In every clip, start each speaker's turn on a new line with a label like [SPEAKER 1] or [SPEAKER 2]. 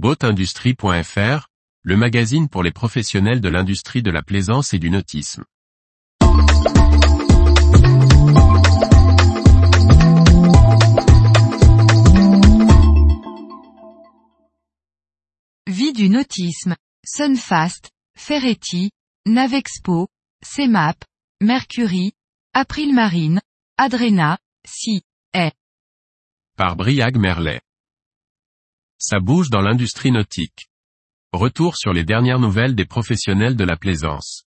[SPEAKER 1] Boatindustrie.fr, le magazine pour les professionnels de l'industrie de la plaisance et du nautisme.
[SPEAKER 2] Vie du nautisme, Sunfast, Ferretti, Navexpo, CEMAP, Mercury, April Marine, Adrena, Si, est.
[SPEAKER 1] Par Briag Merlet. Ça bouge dans l'industrie nautique. Retour sur les dernières nouvelles des professionnels de la plaisance.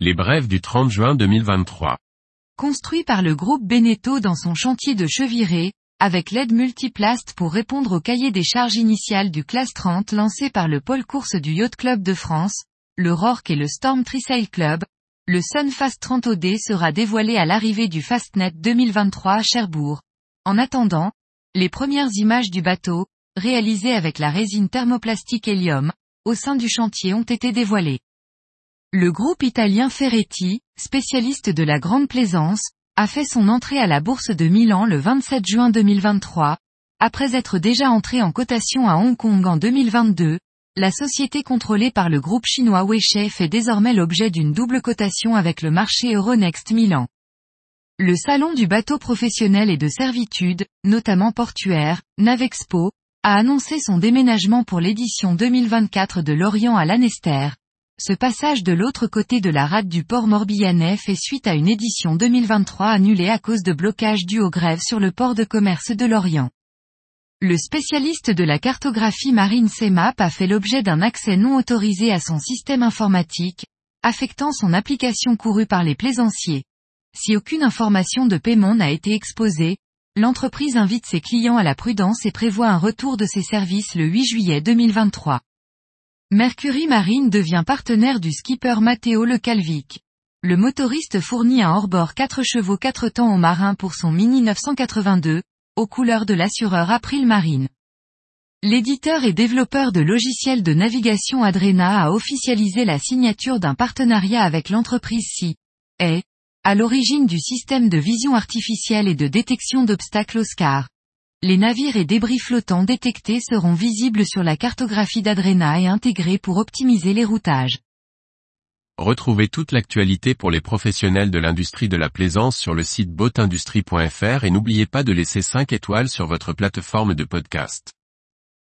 [SPEAKER 1] Les brèves du 30 juin 2023.
[SPEAKER 2] Construit par le groupe Beneteau dans son chantier de Cheviré, avec l'aide multiplast pour répondre au cahier des charges initiales du classe 30 lancé par le pôle course du Yacht Club de France, le RORC et le Storm Trisail Club, le Sunfast 30 OD sera dévoilé à l'arrivée du Fastnet 2023 à Cherbourg. En attendant, les premières images du bateau, réalisées avec la résine thermoplastique hélium, au sein du chantier ont été dévoilées. Le groupe italien Ferretti, spécialiste de la grande plaisance, a fait son entrée à la bourse de Milan le 27 juin 2023, après être déjà entré en cotation à Hong Kong en 2022, la société contrôlée par le groupe chinois Weiche fait désormais l'objet d'une double cotation avec le marché Euronext Milan. Le salon du bateau professionnel et de servitude, notamment portuaire, Navexpo, a annoncé son déménagement pour l'édition 2024 de Lorient à Lanester. Ce passage de l'autre côté de la rade du port Morbihanais fait suite à une édition 2023 annulée à cause de blocages dus aux grèves sur le port de commerce de Lorient. Le spécialiste de la cartographie marine CEMAP a fait l'objet d'un accès non autorisé à son système informatique, affectant son application courue par les plaisanciers. Si aucune information de paiement n'a été exposée, l'entreprise invite ses clients à la prudence et prévoit un retour de ses services le 8 juillet 2023. Mercury Marine devient partenaire du skipper Matteo Le Calvic. Le motoriste fournit un hors-bord 4 chevaux 4 temps au marin pour son Mini 982, aux couleurs de l'assureur April Marine. L'éditeur et développeur de logiciels de navigation Adrena a officialisé la signature d'un partenariat avec l'entreprise Si, à l'origine du système de vision artificielle et de détection d'obstacles Oscar. Les navires et débris flottants détectés seront visibles sur la cartographie d'Adrena et intégrés pour optimiser les routages.
[SPEAKER 1] Retrouvez toute l'actualité pour les professionnels de l'industrie de la plaisance sur le site boatindustrie.fr et n'oubliez pas de laisser 5 étoiles sur votre plateforme de podcast.